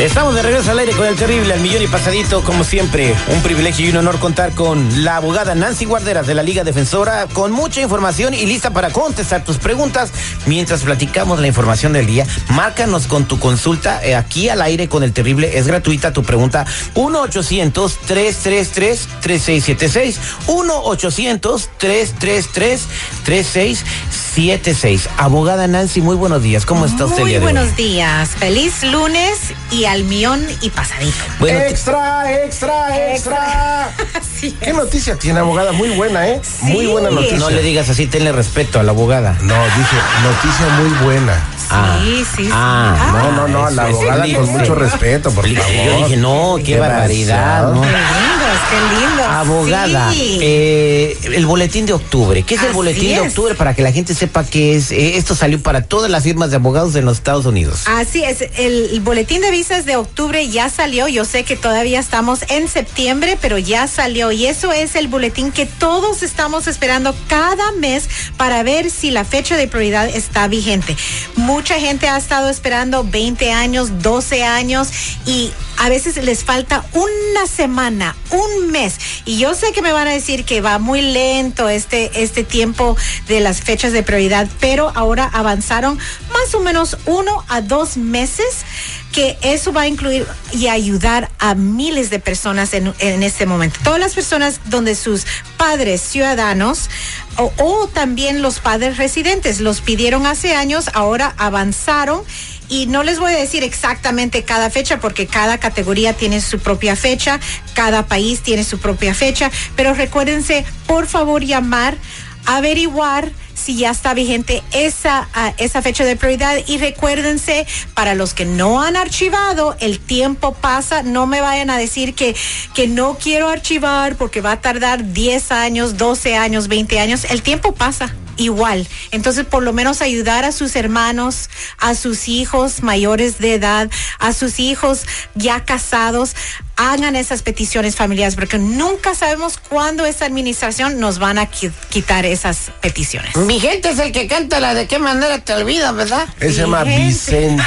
Estamos de regreso al aire con el terrible al millón y pasadito, como siempre. Un privilegio y un honor contar con la abogada Nancy Guarderas de la Liga Defensora, con mucha información y lista para contestar tus preguntas mientras platicamos la información del día. Márcanos con tu consulta eh, aquí al aire con el terrible. Es gratuita tu pregunta. 1-800-333-3676. 1-800-333-3676. Abogada Nancy, muy buenos días. ¿Cómo está usted? Muy día buenos días. Feliz lunes y al millón y pasadito. Bueno, extra, extra, extra. Así ¿Qué es. noticia tiene, abogada? Muy buena, ¿eh? Muy buena noticia. no le digas así, tenle respeto a la abogada. No, dije, noticia muy buena. Ah. Sí, sí, sí. Ah, No, no, no, la abogada con mucho respeto, por favor. Yo dije, no, qué, barbaridad, demasiado. ¿no? Qué lindos, qué lindos. Abogada, Sí. eh, el boletín de octubre. ¿Qué es el boletín de octubre? Para que la gente sepa que es. eh, esto salió para todas las firmas de abogados en los Estados Unidos. Así es, el, el boletín de de octubre ya salió. Yo sé que todavía estamos en septiembre, pero ya salió. Y eso es el boletín que todos estamos esperando cada mes para ver si la fecha de prioridad está vigente. Mucha gente ha estado esperando 20 años, 12 años y a veces les falta una semana, un mes. Y yo sé que me van a decir que va muy lento este, este tiempo de las fechas de prioridad, pero ahora avanzaron más o menos uno a dos meses que eso va a incluir y ayudar a miles de personas en, en este momento. Todas las personas donde sus padres ciudadanos o, o también los padres residentes los pidieron hace años, ahora avanzaron y no les voy a decir exactamente cada fecha porque cada categoría tiene su propia fecha, cada país tiene su propia fecha, pero recuérdense, por favor, llamar, averiguar si ya está vigente esa, ah, esa fecha de prioridad. Y recuérdense, para los que no han archivado, el tiempo pasa, no me vayan a decir que, que no quiero archivar porque va a tardar 10 años, 12 años, 20 años, el tiempo pasa igual. Entonces, por lo menos ayudar a sus hermanos, a sus hijos mayores de edad, a sus hijos ya casados, hagan esas peticiones familiares, porque nunca sabemos cuándo esta administración nos van a qui- quitar esas peticiones. Mi gente es el que canta la de qué manera te olvida, ¿verdad? Él se llama. Vicente.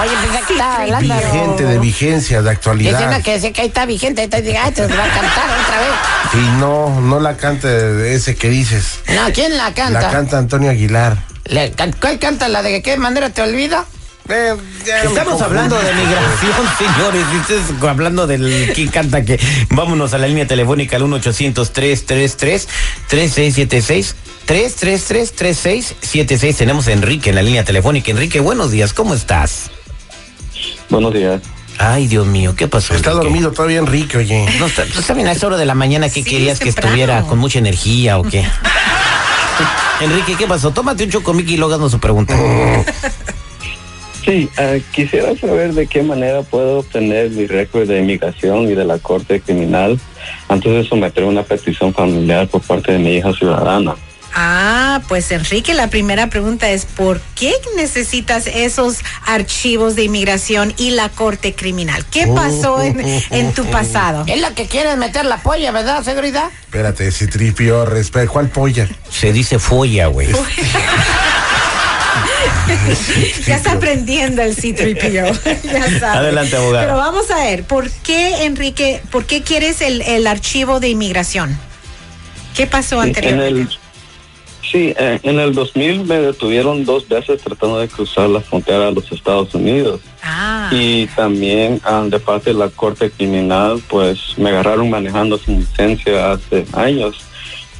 Oye, pensé que estaba hablando. Vigente de vigencia, de Decía una actualidad. que decía que ahí está vigente, ahí está, diga, ay, te va a cantar otra vez. Y no, no la canta de ese que dices. No, ¿quién la canta? La canta Antonio Aguilar. ¿Cuál canta la de qué manera te olvida? Estamos hablando de migración, señores. hablando del quién canta que. Vámonos a la línea telefónica al 1-800-333-3676. 333-3676. Tenemos a Enrique en la línea telefónica. Enrique, buenos días. ¿Cómo estás? Buenos días. Ay, Dios mío, ¿qué pasó? Está Enrique? dormido todavía Enrique, oye. No, está, está bien a esa hora de la mañana. ¿Qué Sí, querías que temprano. estuviera con mucha energía o qué? Enrique, ¿qué pasó? Tómate un chocomiqui y luego haznos su pregunta. Sí, eh, quisiera saber de qué manera puedo obtener mi récord de inmigración y de la Corte Criminal antes de someter una petición familiar por parte de mi hija ciudadana. Ah, pues Enrique, la primera pregunta es, ¿por qué necesitas esos archivos de inmigración y la corte criminal? ¿Qué pasó en, en tu pasado? Es la que quiere meter la polla, ¿verdad, seguridad? Espérate, si tripio, respeto. ¿Cuál polla? Se dice folla, güey. Ya está aprendiendo el C-3PO. ya sabe. Adelante, abogada. Pero vamos a ver, ¿por qué, Enrique, por qué quieres el, el archivo de inmigración? ¿Qué pasó Sí, en anteriormente? el, sí, eh, en el 2000 me detuvieron dos veces tratando de cruzar la frontera a los Estados Unidos. Ah, Y también ah, de parte de la Corte Criminal, pues me agarraron manejando sin licencia hace años.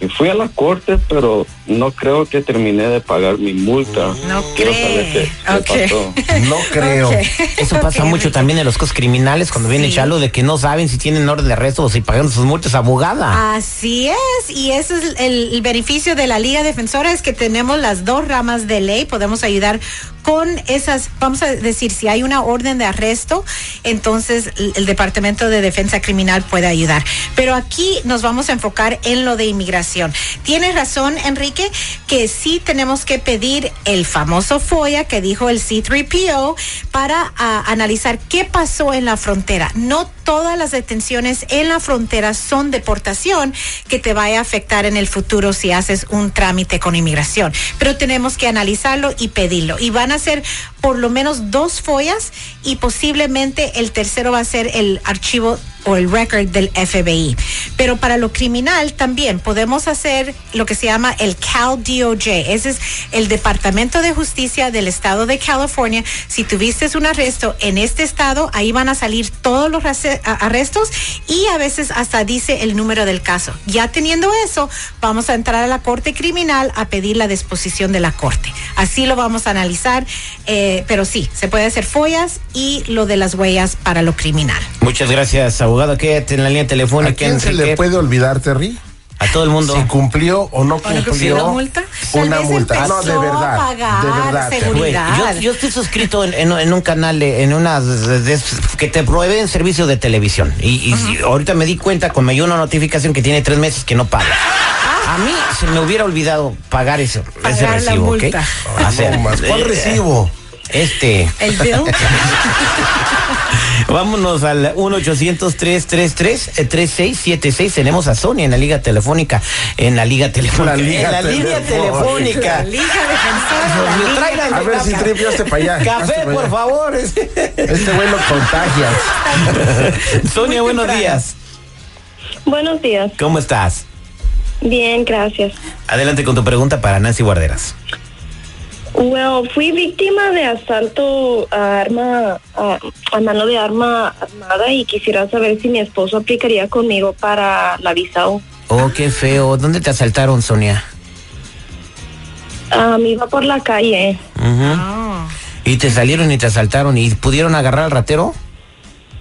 Y fui a la corte, pero no creo que terminé de pagar mi multa. no Quiero saber qué, cree. qué Ok. pasó. No creo. Eso pasa mucho también en los cosas criminales cuando viene Sí. Chalo de que no saben si tienen orden de arresto o si pagan sus multas abogada. Así es, y ese es el, el beneficio de la Liga Defensora, es que tenemos las dos ramas de ley, podemos ayudar con esas, vamos a decir, si hay una orden de arresto, entonces el, Departamento de Defensa Criminal puede ayudar. Pero aquí nos vamos a enfocar en lo de inmigración. Tienes razón, Enrique, que sí tenemos que pedir el famoso FOIA que dijo el C3PO para analizar qué pasó en la frontera. No todas las detenciones en la frontera son deportación que te vaya a afectar en el futuro si haces un trámite con inmigración. Pero tenemos que analizarlo y pedirlo. Y van a ser por lo menos dos follas y posiblemente el tercero va a ser el archivo o el record del FBI. Pero para lo criminal también podemos hacer lo que se llama el Cal DOJ. Ese es el Departamento de Justicia del Estado de California. Si tuviste un arresto en este estado, ahí van a salir todos los arrestos y a veces hasta dice el número del caso. Ya teniendo eso, vamos a entrar a la Corte Criminal a pedir la disposición de la Corte. Así lo vamos a analizar, eh, pero sí, se puede hacer follas y lo de las huellas para lo criminal. Muchas gracias, abogado. Quédate en la línea ¿A telefónica. quién se le puede olvidar, Terry? A todo el mundo. Si cumplió o no ¿O no cumplió una multa? una multa. No, de a verdad. pagar de verdad. Seguridad. yo, yo estoy suscrito en, en- en un canal, en de- de- que te proveen servicio de televisión. Y, ahorita me di cuenta, con me llegó una notificación que tiene tres meses que no paga. A mí se me hubiera olvidado pagar ese, Pagar la recibo, ¿ok? multa. No. ¿Cuál eh, recibo? Este. El bill. Vámonos al 1-800-333-3676. Tenemos a Sonia en la liga telefónica. En la liga telefónica. La liga en la liga telefónica. telefónica. La Liga Defensora. la Liga- A ver si café. Tripi, hazte para allá. Café, para por allá. favor. Este güey lo contagias. Sonia, buenos temprano. días. Buenos días. ¿Cómo estás? Bien, gracias. Adelante con tu pregunta para Nancy Guarderas. Well, fui víctima de asalto a arma a, a mano de arma armada y quisiera saber si mi esposo aplicaría conmigo para la visa U. Oh, qué feo. ¿Dónde te asaltaron, Sonia? Ah, me iba por la calle. Y te salieron y te asaltaron y pudieron agarrar al ratero.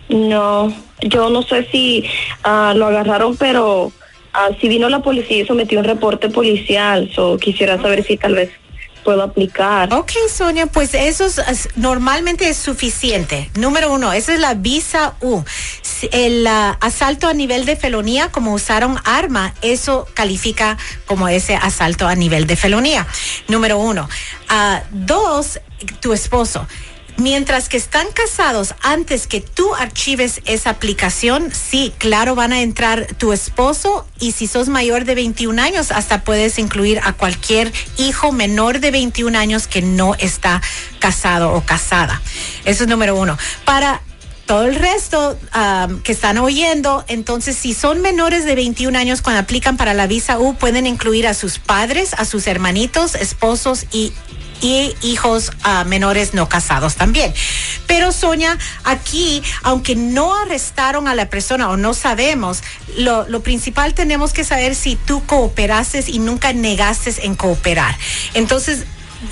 No, yo no sé si ah, lo agarraron, pero ah, si vino la policía y sometió un reporte policial, so quisiera saber si tal vez puedo aplicar. Ok, Sonia, pues eso es- es- normalmente es suficiente. Número uno, esa es la visa U. El asalto a nivel de felonía, como usaron arma, eso califica como ese asalto a nivel de felonía. Número uno. Ah, dos, tu esposo. Mientras que están casados, antes que tú archives esa aplicación, sí, claro, van a entrar tu esposo y si sos mayor de 21 años, hasta puedes incluir a cualquier hijo menor de 21 años que no está casado o casada. Eso es número uno. Para todo el resto que están oyendo, entonces si son menores de 21 años cuando aplican para la visa U, pueden incluir a sus padres, a sus hermanitos, esposos y y hijos ah, menores no casados también. Pero Sonia, aquí, aunque no arrestaron a la persona o no sabemos, lo, lo principal tenemos que saber si tú cooperaste y nunca negaste en cooperar. Entonces,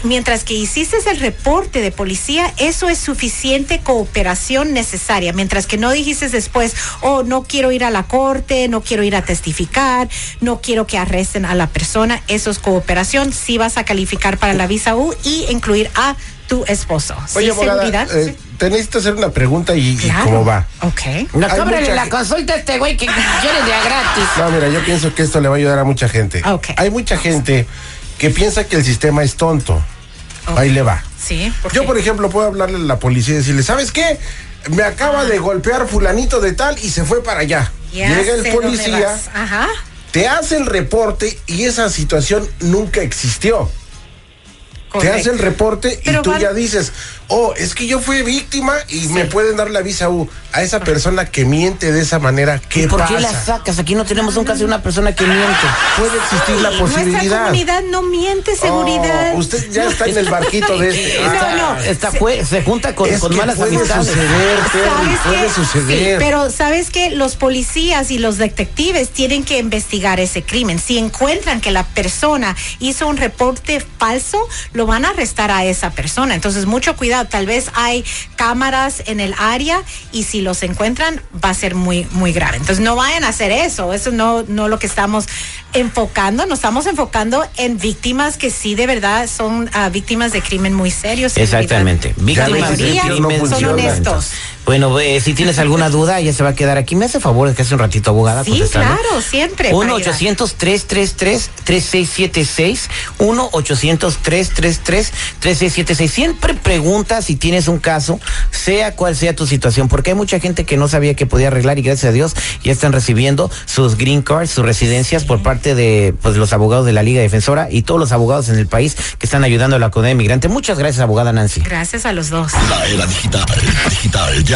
Mientras que hiciste el reporte de policía, eso es suficiente cooperación necesaria. Mientras que no dijiste después, oh, no quiero ir a la corte, no quiero ir a testificar, no quiero que arresten a la persona, eso es cooperación. Sí vas a calificar para la visa U y incluir a tu esposo. Oye, sí, abogada, eh, te necesito hacer una pregunta y, cómo va. Ok. No, mucha la consulta a este güey que quiere de a gratis. No, mira, yo pienso que esto le va a ayudar a mucha gente. Ok. Hay mucha gente que piensa que el sistema es tonto. Ahí le va. Sí. ¿por Yo, por ejemplo, puedo hablarle a la policía y decirle, ¿sabes qué? Me acaba de golpear fulanito de tal y se fue para allá. Ya Llega el policía. Ajá. te hace el reporte y esa situación nunca existió. Te hace el reporte y Pero tú ya dices, oh, es que yo fui víctima y me pueden dar la visa U. A esa persona que miente de esa manera, ¿qué ¿Por pasa? qué la sacas? Aquí no tenemos un caso de una persona que miente. Puede existir la Nuestra posibilidad. comunidad no miente, seguridad. Oh, usted ya está en el barquito de este. No, Ah, no. Esta fue, se junta con, es con que malas puede amistades. suceder, Terry, ¿Sabes puede qué? suceder. Sí, pero sabes que los policías y los detectives tienen que investigar ese crimen. Si encuentran que la persona hizo un reporte falso, lo van a arrestar a esa persona. Entonces, mucho cuidado. Tal vez hay cámaras en el área y si los encuentran va a ser muy muy grave. Entonces, no vayan a hacer eso. Eso no no lo que estamos enfocando, nos estamos enfocando en víctimas que sí de verdad son ah, víctimas de crimen muy serios. en Exactamente. Víctimas de crimen son funciona. honestos. Bueno, eh, si tienes alguna duda, ya se va a quedar aquí. Me hace favor, es que hace un ratito abogada. Sí, claro, siempre. para ayudar. 1-800-333-3676. 1-800-333-3676. Siempre pregunta si tienes un caso, sea cual sea tu situación, porque hay mucha gente que no sabía que podía arreglar y gracias a Dios ya están recibiendo sus green cards, sus residencias por parte de pues, los abogados de la Liga Defensora y todos los abogados en el país que están ayudando a la comunidad inmigrante. Muchas gracias, abogada Nancy. Gracias a los dos. La era digital, digital,